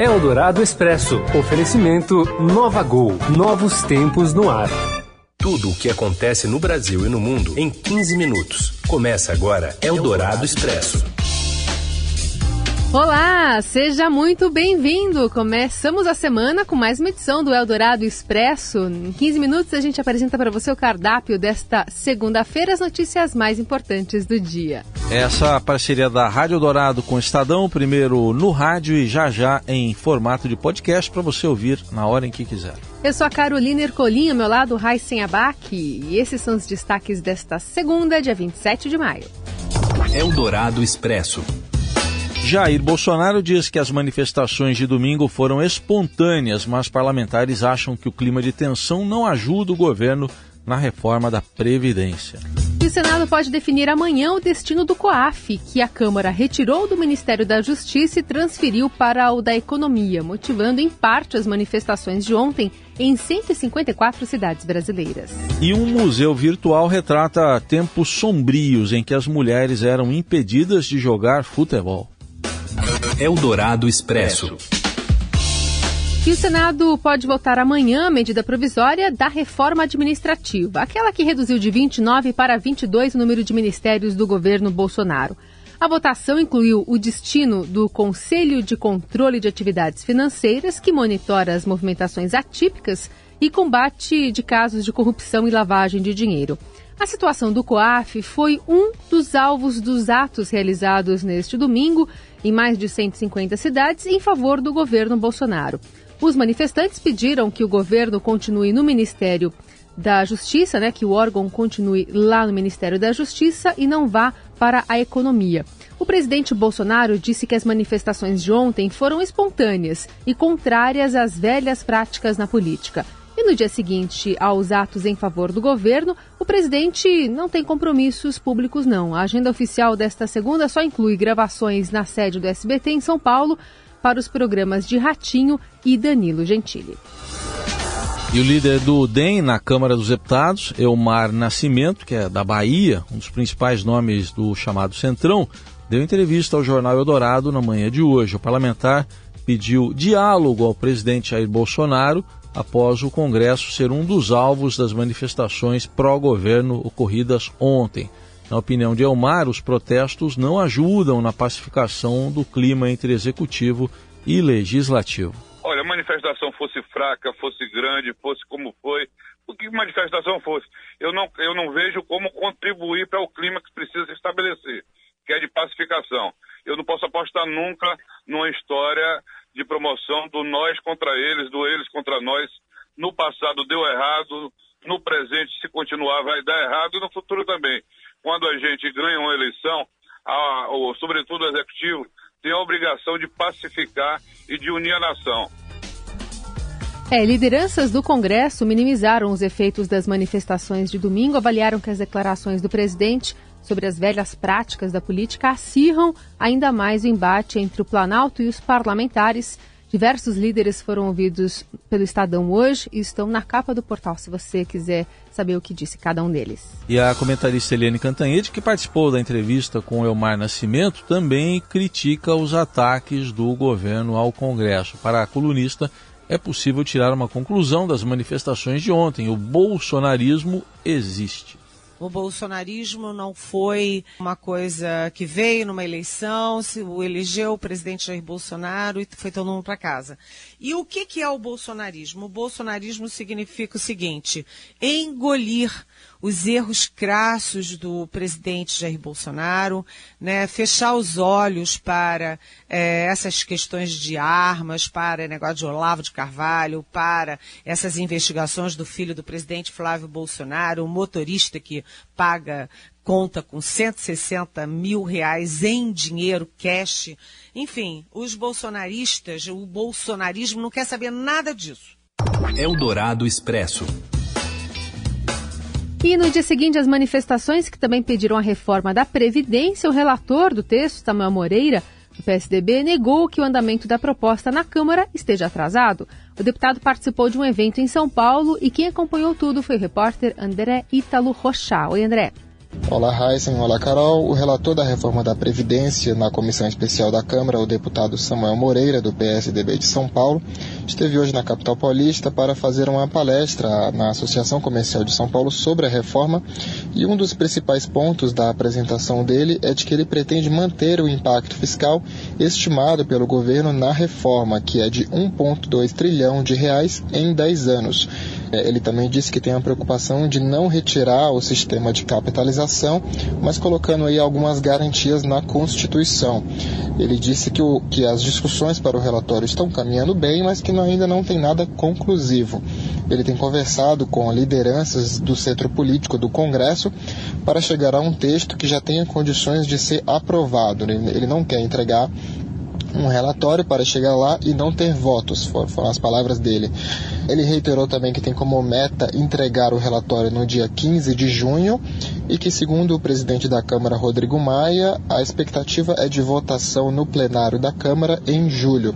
Eldorado Expresso. Oferecimento Nova Gol. Novos tempos no ar. Tudo o que acontece no Brasil e no mundo em 15 minutos. Começa agora Eldorado Expresso. Olá, seja muito bem-vindo. Começamos a semana com mais uma edição do Eldorado Expresso. Em 15 minutos a gente apresenta para você o cardápio desta segunda-feira, as notícias mais importantes do dia. Essa parceria da Rádio Dourado com o Estadão, primeiro no rádio e já já em formato de podcast para você ouvir na hora em que quiser. Eu sou a Carolina Ercolim, ao meu lado, Raíssen Abac, e esses são os destaques desta segunda, dia 27 de maio. Eldorado Expresso. Jair Bolsonaro diz que as manifestações de domingo foram espontâneas, mas parlamentares acham que o clima de tensão não ajuda o governo na reforma da Previdência. E o Senado pode definir amanhã o destino do COAF, que a Câmara retirou do Ministério da Justiça e transferiu para o da Economia, motivando em parte as manifestações de ontem em 154 cidades brasileiras. E um museu virtual retrata tempos sombrios em que as mulheres eram impedidas de jogar futebol. Eldorado Expresso. E o Senado pode votar amanhã a medida provisória da reforma administrativa, aquela que reduziu de 29 para 22 o número de ministérios do governo Bolsonaro. A votação incluiu o destino do Conselho de Controle de Atividades Financeiras, que monitora as movimentações atípicas e combate de casos de corrupção e lavagem de dinheiro. A situação do COAF foi um dos alvos dos atos realizados neste domingo em mais de 150 cidades em favor do governo Bolsonaro. Os manifestantes pediram que o governo continue no Ministério da Justiça, né, que o órgão continue lá no Ministério da Justiça e não vá para a economia. O presidente Bolsonaro disse que as manifestações de ontem foram espontâneas e contrárias às velhas práticas na política. E no dia seguinte aos atos em favor do governo, o presidente não tem compromissos públicos, não. A agenda oficial desta segunda só inclui gravações na sede do SBT em São Paulo para os programas de Ratinho e Danilo Gentili. E o líder do DEM na Câmara dos Deputados, Elmar Nascimento, que é da Bahia, um dos principais nomes do chamado Centrão, deu entrevista ao jornal Eldorado na manhã de hoje. O parlamentar pediu diálogo ao presidente Jair Bolsonaro após o Congresso ser um dos alvos das manifestações pró-governo ocorridas ontem. Na opinião de Elmar, os protestos não ajudam na pacificação do clima entre executivo e legislativo. Olha, a manifestação fosse fraca, fosse grande, fosse como foi, o que manifestação fosse, eu não, eu não vejo como contribuir para o clima que precisa se estabelecer, que é de pacificação. Eu não posso apostar nunca numa história de promoção do nós contra eles, do eles contra nós. No passado deu errado, no presente, se continuar, vai dar errado e no futuro também. Quando a gente ganha uma eleição, a, sobretudo o executivo, tem a obrigação de pacificar e de unir a nação. É, lideranças do Congresso minimizaram os efeitos das manifestações de domingo, avaliaram que as declarações do presidente sobre as velhas práticas da política acirram ainda mais o embate entre o Planalto e os parlamentares. Diversos líderes foram ouvidos pelo Estadão hoje e estão na capa do portal, se você quiser saber o que disse cada um deles. E a comentarista Eliane Cantanhede, que participou da entrevista com Elmar Nascimento, também critica os ataques do governo ao Congresso. Para a colunista, é possível tirar uma conclusão das manifestações de ontem: o bolsonarismo existe. O bolsonarismo não foi uma coisa que veio numa eleição, se elegeu o presidente Jair Bolsonaro e foi todo mundo para casa. E o que, que é o bolsonarismo? O bolsonarismo significa o seguinte: engolir os erros crassos do presidente Jair Bolsonaro, né, fechar os olhos para é, essas questões de armas, para negócio de Olavo de Carvalho, para essas investigações do filho do presidente Flávio Bolsonaro, o motorista que paga conta com 160 mil reais em dinheiro cash. Enfim, os bolsonaristas, o bolsonarismo não quer saber nada disso. Eldorado Expresso. E no dia seguinte, as manifestações que também pediram a reforma da Previdência, o relator do texto, Samuel Moreira, do PSDB, negou que o andamento da proposta na Câmara esteja atrasado. O deputado participou de um evento em São Paulo e quem acompanhou tudo foi o repórter André Ítalo Rochá. Oi, André. Olá, Heisen. Olá, Carol. O relator da reforma da Previdência na Comissão Especial da Câmara, o deputado Samuel Moreira, do PSDB de São Paulo, esteve hoje na capital paulista para fazer uma palestra na Associação Comercial de São Paulo sobre a reforma. E um dos principais pontos da apresentação dele é de que ele pretende manter o impacto fiscal estimado pelo governo na reforma, que é de 1,2 trilhão de reais em 10 anos. É, ele também disse que tem a preocupação de não retirar o sistema de capitalização, mas colocando aí algumas garantias na Constituição. Ele disse que, o, que as discussões para o relatório estão caminhando bem, mas que ainda não tem nada conclusivo. Ele tem conversado com lideranças do centro político do Congresso para chegar a um texto que já tenha condições de ser aprovado. Ele não quer entregar um relatório para chegar lá e não ter votos, foram as palavras dele. Ele reiterou também que tem como meta entregar o relatório no dia 15 de junho e que, segundo o presidente da Câmara, Rodrigo Maia, a expectativa é de votação no plenário da Câmara em julho.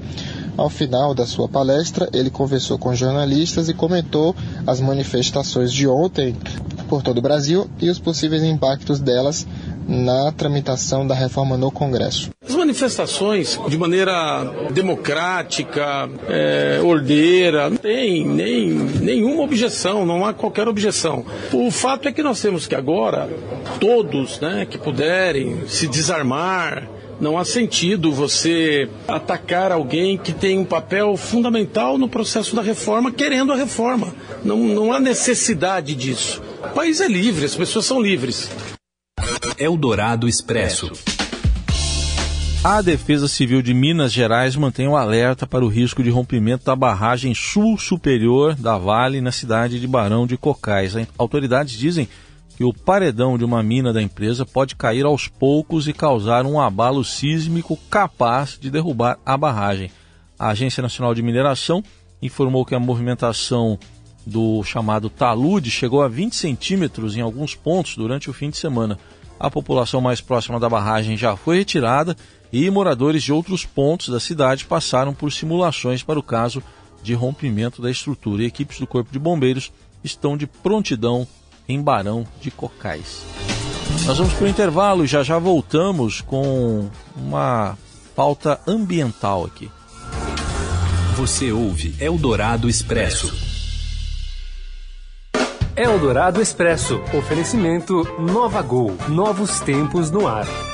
Ao final da sua palestra, ele conversou com jornalistas e comentou as manifestações de ontem por todo o Brasil e os possíveis impactos delas na tramitação da reforma no Congresso. As manifestações, de maneira democrática, é, ordeira, não tem nem, nenhuma objeção, não há qualquer objeção. O fato é que nós temos que agora, todos né, que puderem se desarmar, não há sentido você atacar alguém que tem um papel fundamental no processo da reforma, querendo a reforma. Não, não há necessidade disso. O país é livre, as pessoas são livres. Eldorado Expresso. A Defesa Civil de Minas Gerais mantém o um alerta para o risco de rompimento da barragem sul superior da Vale na cidade de Barão de Cocais. Autoridades dizem que o paredão de uma mina da empresa pode cair aos poucos e causar um abalo sísmico capaz de derrubar a barragem. A Agência Nacional de Mineração informou que a movimentação do chamado talude chegou a 20 centímetros em alguns pontos durante o fim de semana. A população mais próxima da barragem já foi retirada e moradores de outros pontos da cidade passaram por simulações para o caso de rompimento da estrutura. E equipes do Corpo de Bombeiros estão de prontidão em Barão de Cocais. Nós vamos para o intervalo e já já voltamos com uma pauta ambiental aqui. Você ouve Eldorado Expresso. Eldorado Expresso. Oferecimento Nova Gol. Novos tempos no ar.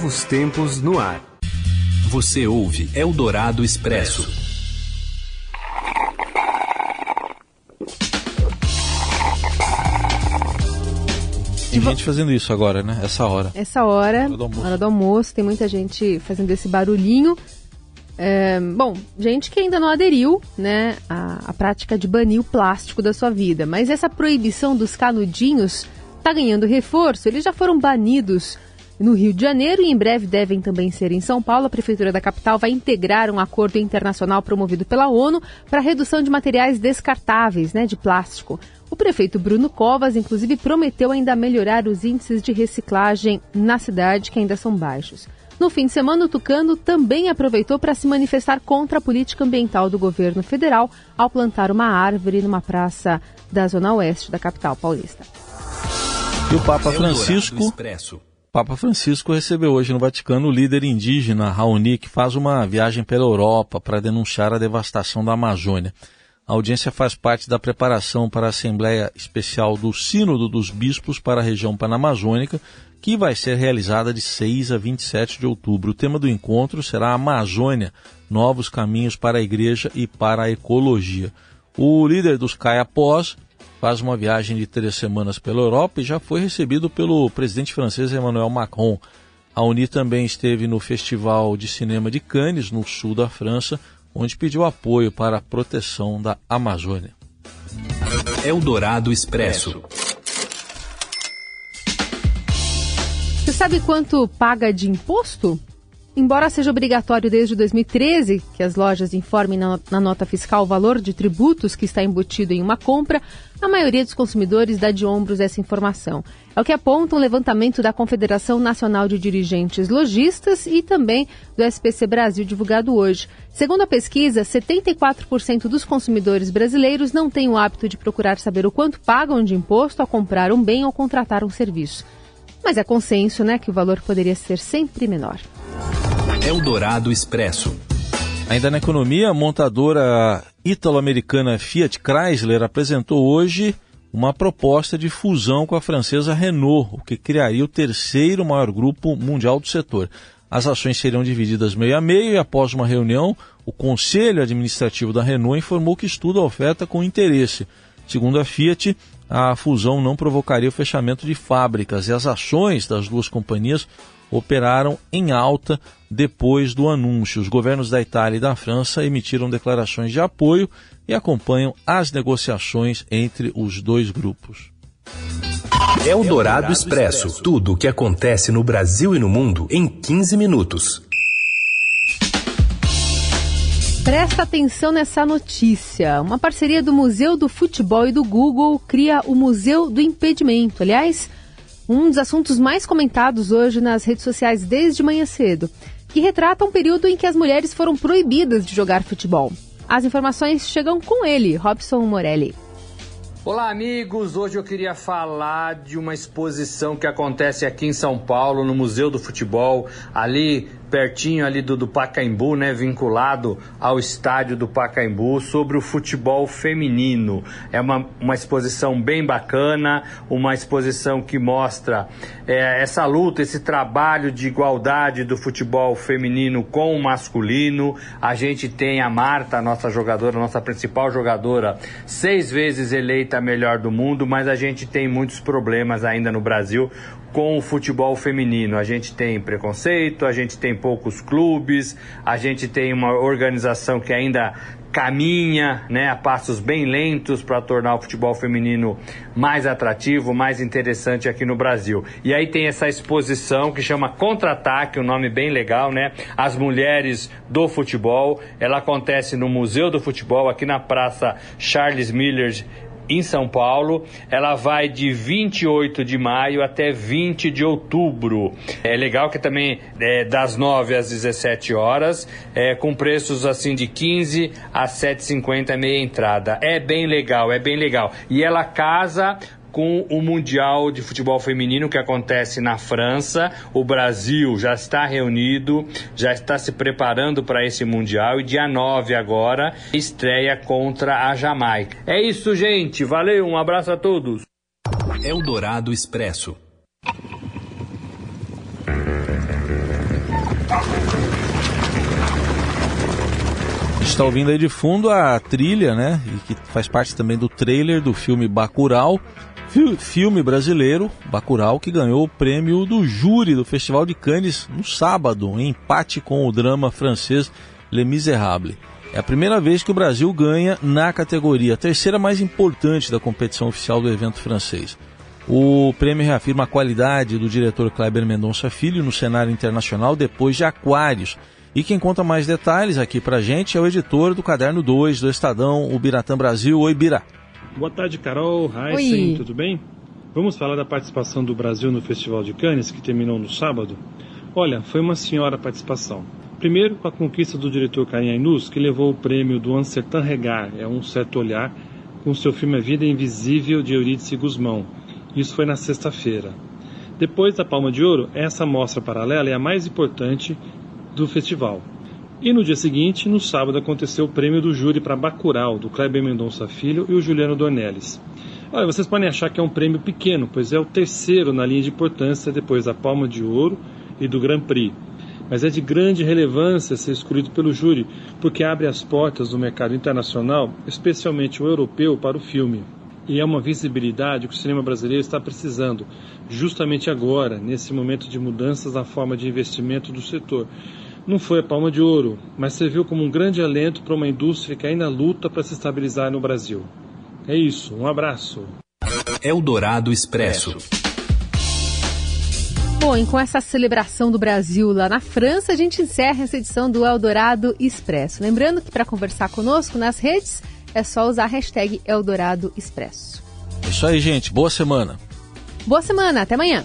Novos tempos no ar. Você ouve Eldorado Expresso. Tem gente fazendo isso agora, né? Essa hora. Essa hora, hora do almoço. Hora do almoço tem muita gente fazendo esse barulhinho. É, bom, gente que ainda não aderiu né, à, à prática de banir o plástico da sua vida. Mas essa proibição dos canudinhos está ganhando reforço. Eles já foram banidos no Rio de Janeiro e em breve devem também ser em São Paulo. A Prefeitura da capital vai integrar um acordo internacional promovido pela ONU para a redução de materiais descartáveis, né, de plástico. O prefeito Bruno Covas, inclusive, prometeu ainda melhorar os índices de reciclagem na cidade, que ainda são baixos. No fim de semana, o Tucano também aproveitou para se manifestar contra a política ambiental do governo federal ao plantar uma árvore numa praça da zona oeste da capital paulista. E o Papa Francisco Papa Francisco recebeu hoje no Vaticano o líder indígena Raoni, que faz uma viagem pela Europa para denunciar a devastação da Amazônia. A audiência faz parte da preparação para a Assembleia Especial do Sínodo dos Bispos para a região panamazônica, que vai ser realizada de 6 a 27 de outubro. O tema do encontro será a Amazônia, novos caminhos para a igreja e para a ecologia. O líder dos Caiapós faz uma viagem de três semanas pela Europa e já foi recebido pelo presidente francês Emmanuel Macron. A Uni também esteve no Festival de Cinema de Cannes, no sul da França, onde pediu apoio para a proteção da Amazônia. Eldorado Expresso. sabe quanto paga de imposto? Embora seja obrigatório desde 2013 que as lojas informem na, na, nota fiscal o valor de tributos que está embutido em uma compra, a maioria dos consumidores dá de ombros essa informação. É o que aponta um levantamento da Confederação Nacional de Dirigentes Logistas e também do SPC Brasil divulgado hoje. Segundo a pesquisa, 74% dos consumidores brasileiros não têm o hábito de procurar saber o quanto pagam de imposto ao comprar um bem ou contratar um serviço. Mas é consenso, né, que o valor poderia ser sempre menor. Eldorado Expresso. Ainda na economia, a montadora italo-americana Fiat Chrysler apresentou hoje uma proposta de fusão com a francesa Renault, o que criaria o terceiro maior grupo mundial do setor. As ações seriam divididas meio a meio e, após uma reunião, o Conselho Administrativo da Renault informou que estuda a oferta com interesse. Segundo a Fiat, a fusão não provocaria o fechamento de fábricas e as ações das duas companhias operaram em alta depois do anúncio. Os governos da Itália e da França emitiram declarações de apoio e acompanham as negociações entre os dois grupos. Eldorado Expresso tudo o que acontece no Brasil e no mundo em 15 minutos. Presta atenção nessa notícia. Uma parceria do Museu do Futebol e do Google cria o Museu do Impedimento. Aliás, um dos assuntos mais comentados hoje nas redes sociais desde manhã cedo, que retrata um período em que as mulheres foram proibidas de jogar futebol. As informações chegam com ele, Robson Morelli. Olá, amigos! Hoje eu queria falar de uma exposição que acontece aqui em São Paulo, no Museu do Futebol, ali pertinho ali do, do Pacaembu, né, vinculado ao estádio do Pacaembu, sobre o futebol feminino. É uma, uma exposição bem bacana, uma exposição que mostra é, essa luta, esse trabalho de igualdade do futebol feminino com o masculino. A gente tem a Marta, nossa jogadora, nossa principal jogadora, seis vezes eleita a melhor do mundo, mas a gente tem muitos problemas ainda no Brasil com o futebol feminino. A gente tem preconceito, a gente tem poucos clubes, a gente tem uma organização que ainda caminha né, a passos bem lentos para tornar o futebol feminino mais atrativo, mais interessante aqui no Brasil. E aí tem essa exposição que chama Contra-Ataque, um nome bem legal, né? As Mulheres do Futebol. Ela acontece no Museu do Futebol, aqui na Praça Charles Miller em São Paulo. Ela vai de 28 de maio até 20 de outubro. É legal que também é das 9 às 17 horas, é, com preços assim de 15 a 7,50 meia entrada. É bem legal, é bem legal. E ela casa com o Mundial de Futebol Feminino que acontece na França. O Brasil já está reunido, já está se preparando para esse Mundial e dia 9 agora estreia contra a Jamaica. É isso, gente. Valeu, um abraço a todos. Eldorado Expresso. Está ouvindo aí de fundo a trilha, né? E que faz parte também do trailer do filme Bacurau, filme brasileiro, Bacurau, que ganhou o prêmio do júri do Festival de Cannes no sábado, em empate com o drama francês Les Miserables. É a primeira vez que o Brasil ganha na categoria, a terceira mais importante da competição oficial do evento francês. O prêmio reafirma a qualidade do diretor Kleber Mendonça Filho no cenário internacional depois de Aquários. E quem conta mais detalhes aqui pra gente é o editor do Caderno 2 do Estadão, o Biratã Brasil. Oi, Bira. Boa tarde, Carol. Heisen, tudo bem? Vamos falar da participação do Brasil no Festival de Cannes, que terminou no sábado? Olha, foi uma senhora participação. Primeiro, com a conquista do diretor Karim Ainus, que levou o prêmio do Ansertan Regar, é um certo olhar, com seu filme A Vida Invisível, de Eurídice Guzmão. Isso foi na sexta-feira. Depois da Palma de Ouro, essa mostra paralela é a mais importante do festival. E no dia seguinte, no sábado, aconteceu o prêmio do júri para Bacurau, do Kleber Mendonça Filho e o Juliano Dornelles. Olha, vocês podem achar que é um prêmio pequeno, pois é o terceiro na linha de importância depois da Palma de Ouro e do Grand Prix. Mas é de grande relevância ser escolhido pelo júri, porque abre as portas do mercado internacional, especialmente o europeu, para o filme. E é uma visibilidade que o cinema brasileiro está precisando, justamente agora, nesse momento de mudanças na forma de investimento do setor. Não foi a palma de ouro, mas serviu como um grande alento para uma indústria que ainda luta para se estabilizar no Brasil. É isso, um abraço. Eldorado Expresso. Bom, e com essa celebração do Brasil lá na França, a gente encerra essa edição do Eldorado Expresso. Lembrando que para conversar conosco nas redes é só usar a hashtag Eldorado Expresso. É isso aí, gente. Boa semana. Boa semana. Até amanhã.